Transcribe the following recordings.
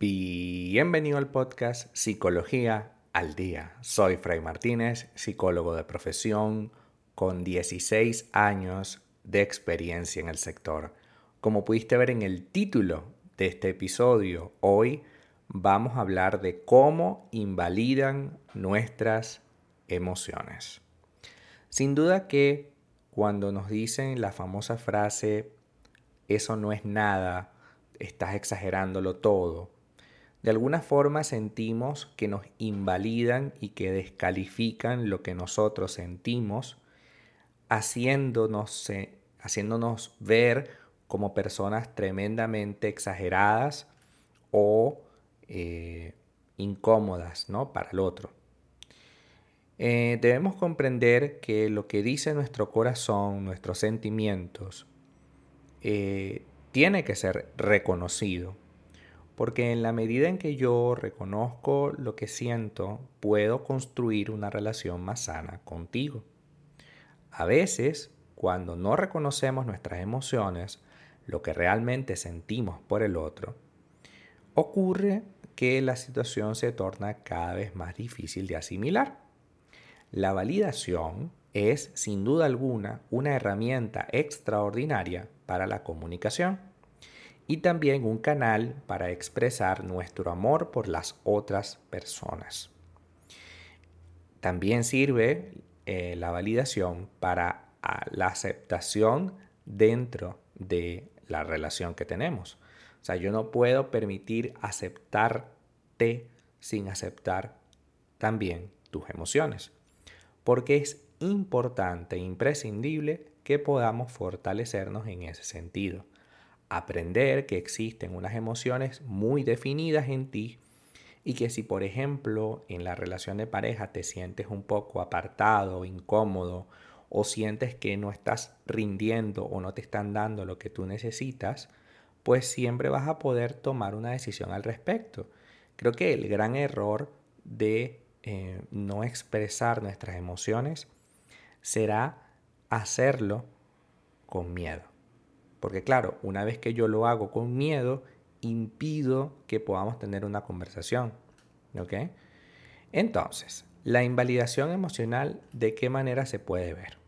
Bienvenido al podcast Psicología al Día. Soy Fray Martínez, psicólogo de profesión con 16 años de experiencia en el sector. Como pudiste ver en el título de este episodio, hoy vamos a hablar de cómo invalidan nuestras emociones. Sin duda que cuando nos dicen la famosa frase, eso no es nada, estás exagerándolo todo, de alguna forma sentimos que nos invalidan y que descalifican lo que nosotros sentimos, haciéndonos, haciéndonos ver como personas tremendamente exageradas o eh, incómodas ¿no? para el otro. Eh, debemos comprender que lo que dice nuestro corazón, nuestros sentimientos, eh, tiene que ser reconocido porque en la medida en que yo reconozco lo que siento, puedo construir una relación más sana contigo. A veces, cuando no reconocemos nuestras emociones, lo que realmente sentimos por el otro, ocurre que la situación se torna cada vez más difícil de asimilar. La validación es, sin duda alguna, una herramienta extraordinaria para la comunicación y también un canal para expresar nuestro amor por las otras personas. También sirve eh, la validación para la aceptación dentro de la relación que tenemos. O sea, yo no puedo permitir aceptarte sin aceptar también tus emociones. Porque es importante e imprescindible que podamos fortalecernos en ese sentido aprender que existen unas emociones muy definidas en ti y que si por ejemplo en la relación de pareja te sientes un poco apartado, incómodo o sientes que no estás rindiendo o no te están dando lo que tú necesitas, pues siempre vas a poder tomar una decisión al respecto. Creo que el gran error de eh, no expresar nuestras emociones será hacerlo con miedo. Porque claro, una vez que yo lo hago con miedo, impido que podamos tener una conversación. ¿Ok? Entonces, la invalidación emocional, ¿de qué manera se puede ver?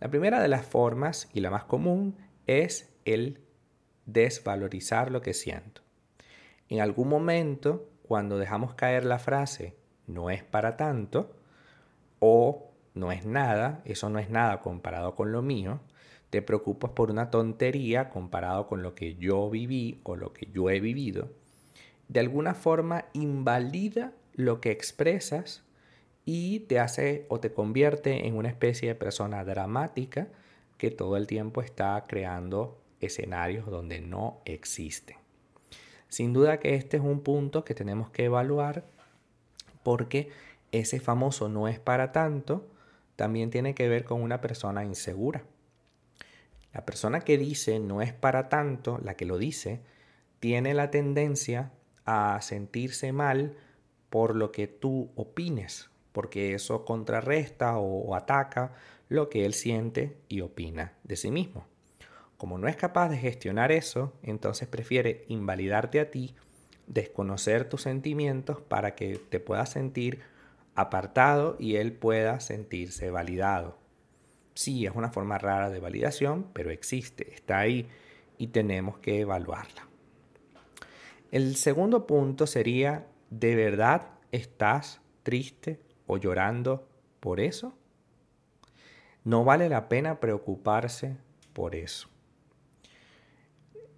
La primera de las formas y la más común es el desvalorizar lo que siento. En algún momento, cuando dejamos caer la frase no es para tanto o no es nada, eso no es nada comparado con lo mío, te preocupas por una tontería comparado con lo que yo viví o lo que yo he vivido, de alguna forma invalida lo que expresas y te hace o te convierte en una especie de persona dramática que todo el tiempo está creando escenarios donde no existen. Sin duda que este es un punto que tenemos que evaluar porque ese famoso no es para tanto también tiene que ver con una persona insegura. La persona que dice no es para tanto, la que lo dice, tiene la tendencia a sentirse mal por lo que tú opines, porque eso contrarresta o, ataca lo que él siente y opina de sí mismo. Como no es capaz de gestionar eso, entonces prefiere invalidarte a ti, desconocer tus sentimientos para que te puedas sentir apartado y él pueda sentirse validado. Sí, es una forma rara de validación, pero existe, está ahí y tenemos que evaluarla. El segundo punto sería, ¿de verdad estás triste o llorando por eso? No vale la pena preocuparse por eso.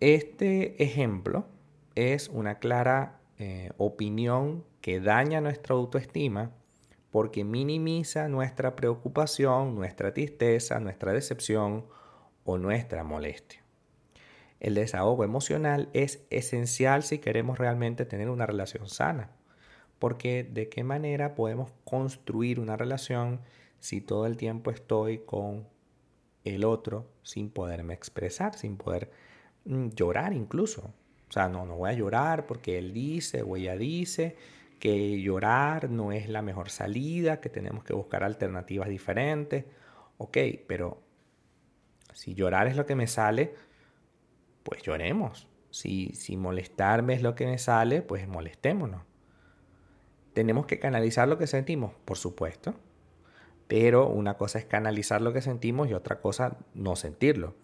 Este ejemplo es una clara eh, opinión que daña nuestra autoestima porque minimiza nuestra preocupación, nuestra tristeza, nuestra decepción o nuestra molestia. El desahogo emocional es esencial si queremos realmente tener una relación sana, porque de qué manera podemos construir una relación si todo el tiempo estoy con el otro sin poderme expresar, sin poder mm, llorar incluso. O sea, no, no voy a llorar porque él dice o ella dice que llorar no es la mejor salida, que tenemos que buscar alternativas diferentes. Ok, pero si llorar es lo que me sale, pues lloremos. Si, si molestarme es lo que me sale, pues molestémonos. Tenemos que canalizar lo que sentimos, por supuesto. Pero una cosa es canalizar lo que sentimos y otra cosa no sentirlo.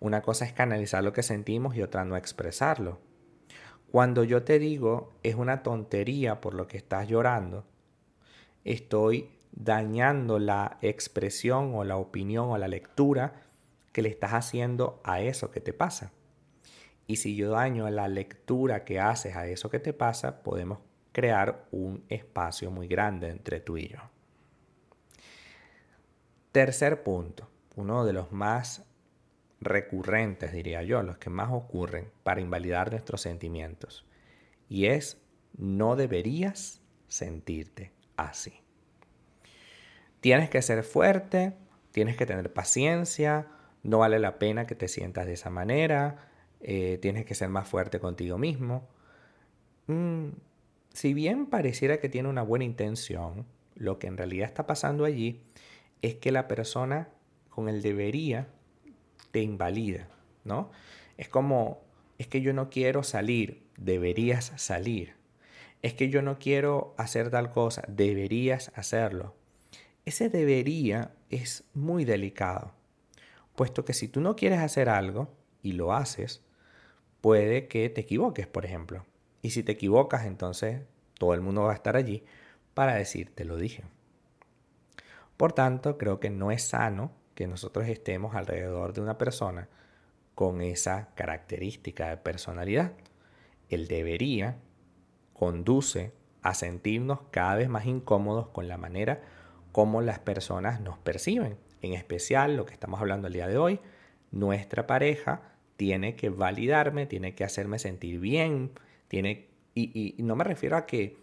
Una cosa es canalizar lo que sentimos y otra no expresarlo. Cuando yo te digo es una tontería por lo que estás llorando, estoy dañando la expresión o la opinión o la lectura que le estás haciendo a eso que te pasa. Y si yo daño la lectura que haces a eso que te pasa, podemos crear un espacio muy grande entre tú y yo. Tercer punto, uno de los más recurrentes, diría yo, los que más ocurren para invalidar nuestros sentimientos. Y es, no deberías sentirte así. Tienes que ser fuerte, tienes que tener paciencia, no vale la pena que te sientas de esa manera, eh, tienes que ser más fuerte contigo mismo. Mm, si bien pareciera que tiene una buena intención, lo que en realidad está pasando allí es que la persona con el debería te invalida, ¿no? Es como, es que yo no quiero salir, deberías salir. Es que yo no quiero hacer tal cosa, deberías hacerlo. Ese debería es muy delicado, puesto que si tú no quieres hacer algo y lo haces, puede que te equivoques, por ejemplo. Y si te equivocas, entonces todo el mundo va a estar allí para decirte lo dije. Por tanto, creo que no es sano que nosotros estemos alrededor de una persona con esa característica de personalidad. El debería conduce a sentirnos cada vez más incómodos con la manera como las personas nos perciben. En especial, lo que estamos hablando el día de hoy, nuestra pareja tiene que validarme, tiene que hacerme sentir bien, tiene, y, y no me refiero a que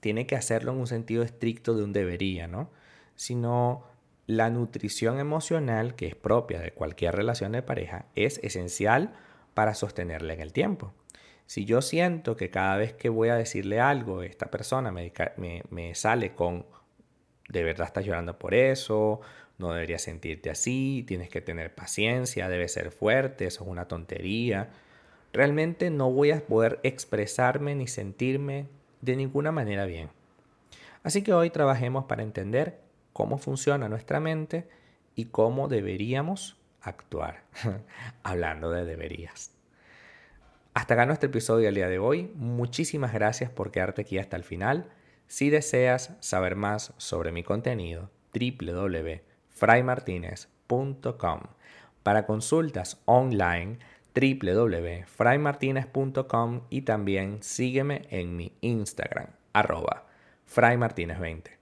tiene que hacerlo en un sentido estricto de un debería, ¿no? Sino la nutrición emocional, que es propia de cualquier relación de pareja, es esencial para sostenerla en el tiempo. Si yo siento que cada vez que voy a decirle algo, esta persona me, me, sale con, de verdad estás llorando por eso, no deberías sentirte así, tienes que tener paciencia, debes ser fuerte, eso es una tontería, realmente no voy a poder expresarme ni sentirme de ninguna manera bien. Así que hoy trabajemos para entender cómo funciona nuestra mente y cómo deberíamos actuar. Hablando de deberías. Hasta acá nuestro episodio del día de hoy. Muchísimas gracias por quedarte aquí hasta el final. Si deseas saber más sobre mi contenido, www.fraymartinez.com. Para consultas online, www.fraymartinez.com y también sígueme en mi Instagram, arroba fraymartinez20.